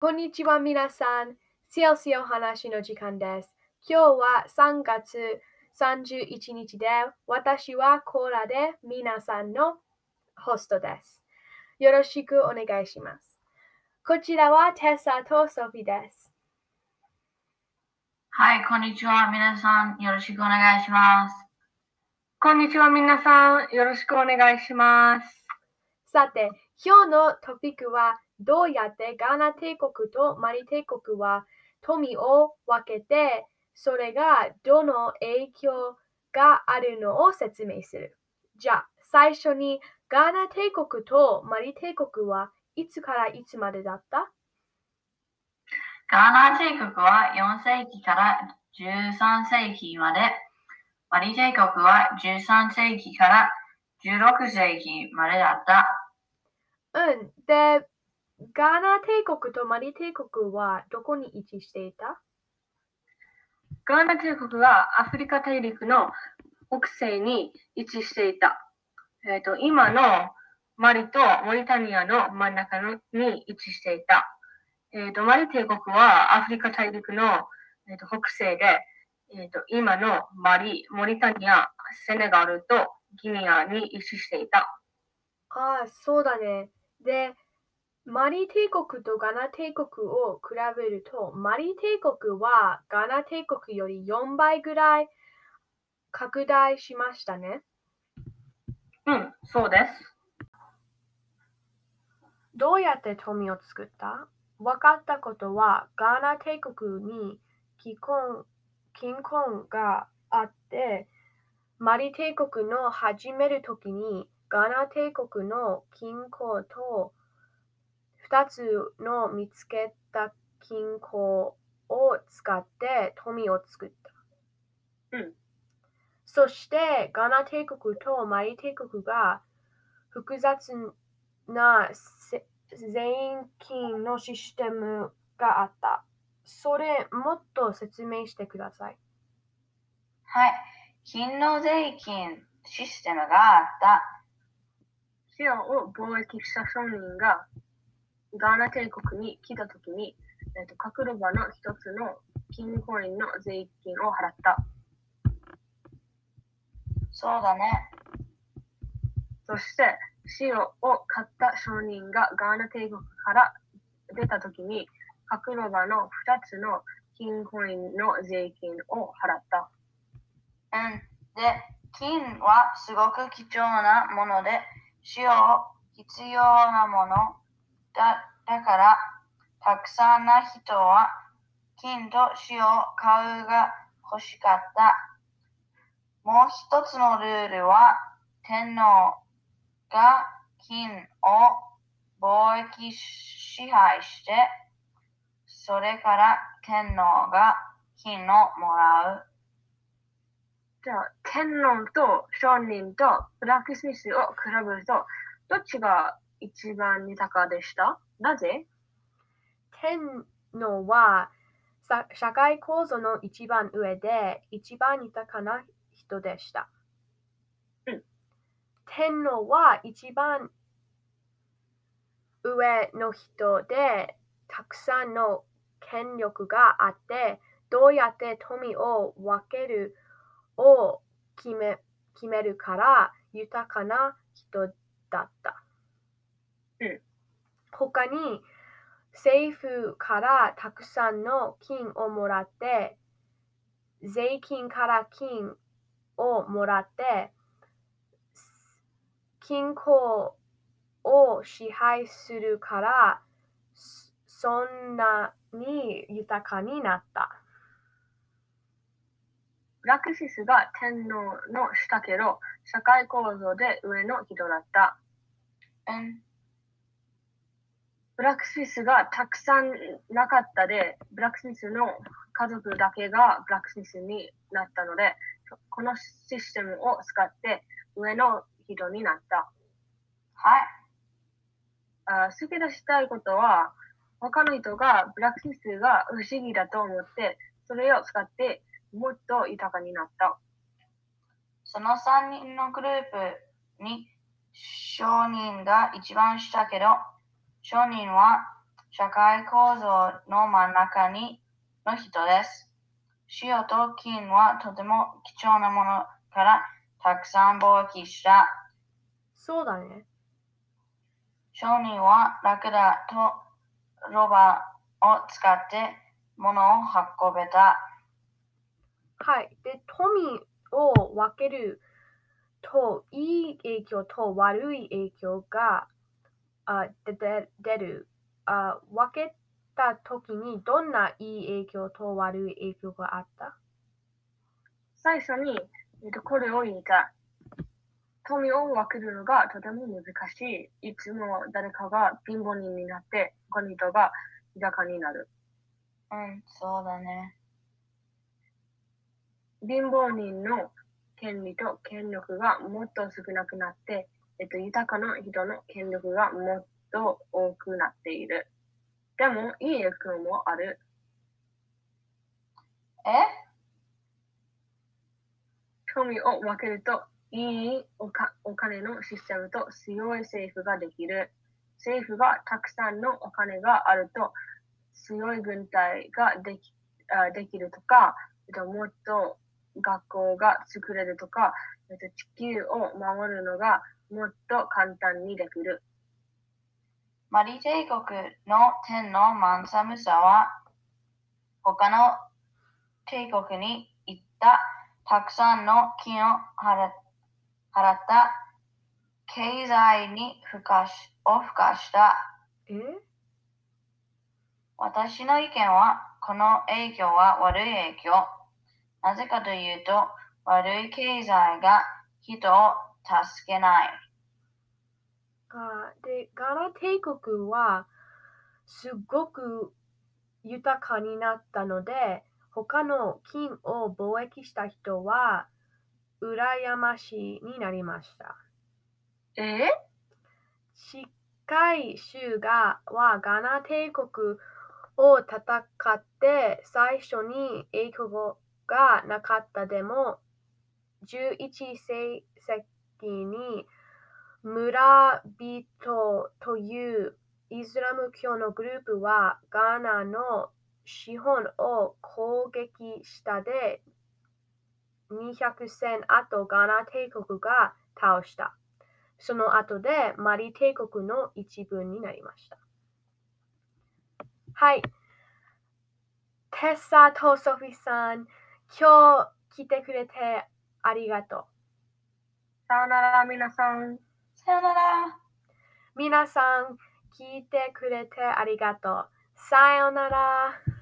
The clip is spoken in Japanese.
こんにちは、皆さん。セルシオ話の時間です。今日は3月31日で、私はコーラで皆さんのホストです。よろしくお願いします。こちらはテッサとソフィーです。はい、こんにちは。皆さん、よろしくお願いします。こんにちは、皆さん。よろしくお願いします。さて、今日のトピックは、どうやってガーナ帝国とマリ帝国は富を分けて、それがどの影響があるのを説明する。じゃあ、最初にガーナ帝国とマリ帝国はいつからいつまでだった？ガーナ帝国は4世紀から13世紀まで、マリ帝国は13世紀から16世紀までだった。うん。で、ガーナ帝国とマリ帝国はどこに位置していた？ガーナ帝国はアフリカ大陸の北西に位置していた。えーと今のマリとモリタニアの真ん中のに位置していた。えーとマリ帝国はアフリカ大陸の、えーと北西で、えーと今のマリ、モリタニア、セネガルとギニアに位置していた。ああ、そうだね。で、マリ帝国とガナ帝国を比べると、マリ帝国はガナ帝国より4倍ぐらい拡大しましたね。うん、そうです。どうやって富を作った？分かったことは、ガーナ帝国に貧困貧困があって、マリ帝国の始めるときに、ガーナ帝国の金庫と2つの見つけた金庫を使って富を作った。うん。そして、ガーナ帝国とマリ帝国が複雑なせ全金のシステムがあった。それ、もっと説明してください。はい、金の税金システムがあった。シアを貿易した商人がガーナ帝国に来たときに、えーと、角ロバの一つの金コインの税金を払った。そうだね。そして、塩を買った商人がガーナ帝国から出たときに、角ロバの二つの金コインの税金を払った。うん。で、金はすごく貴重なもので、塩を必要なものだだから、たくさんな人は金と塩を買うが欲しかった。もう一つのルールは、天皇が金を貿易支配して、それから天皇が金をもらう。じゃあ、天皇と商人とブラックスミスを比べると、どっちが一番豊かでした？なぜ？天皇はさ社会構造の一番上で一番豊かな人でした。うん天皇は一番上の人でたくさんの権力があってどうやって富を分けるを決め決めるから豊かな人だった。うん他に政府からたくさんの金をもらって、税金から金をもらって、金庫を支配するから、そんなに豊かになった。ラクシスが天皇の下けど、社会構造で上の人だった。うん。ブラックスミスがたくさんなかったで、ブラックスミスの家族だけがブラックスミスになったので、このシステムを使って上の人になった。はい。あ好き出したいことは、他の人がブラックスミスが不思議だと思って、それを使ってもっと豊かになった。その3人のグループに商人が一番したけど、商人は社会構造の真ん中にの人です。塩と金はとても貴重なものからたくさん貿易した。そうだね。商人はラクダとロバを使って物を運べた。はい。で、富を分けると、いい影響と悪い影響があでで出るあ。分けたときにどんないい影響と悪い影響があった？最初に、えっと、これを言いたい。富を分けるのがとても難しい。いつも誰かが貧乏人になって、他の人が豊かになる。うん、そうだね。貧乏人の権利と権力がもっと少なくなって、えっと、豊かな人の権力がもっと多くなっている。でも、いい影響もある。え？富を分けると、いいおかお金のシステムと強い政府ができる。政府がたくさんのお金があると、強い軍隊ができあできるとか、えっと、もっと学校が作れるとか、えっと、地球を守るのがもっと簡単にできる。マリ帝国の天のマンサムサは他の帝国に行ったたくさんの金を払払った経済に付加しを付加した。え？私の意見はこの影響は悪い影響。なぜかというと悪い経済が人を助けない。あで、ガラ帝国はすごく豊かになったので、他の金を貿易した人は羨ましいになりました。え？近い州がはガナ帝国を戦って最初に影響がなかったでも11世紀に村人というイスラム教のグループはガーナの資本を攻撃したで200戦後ガーナ帝国が倒した。その後でマリ帝国の一部になりました。はい。テッサとソフィさん、今日来てくれてありがとう。さよなら、皆さん。さよなら。皆さん、聞いてくれてありがとう。さよなら。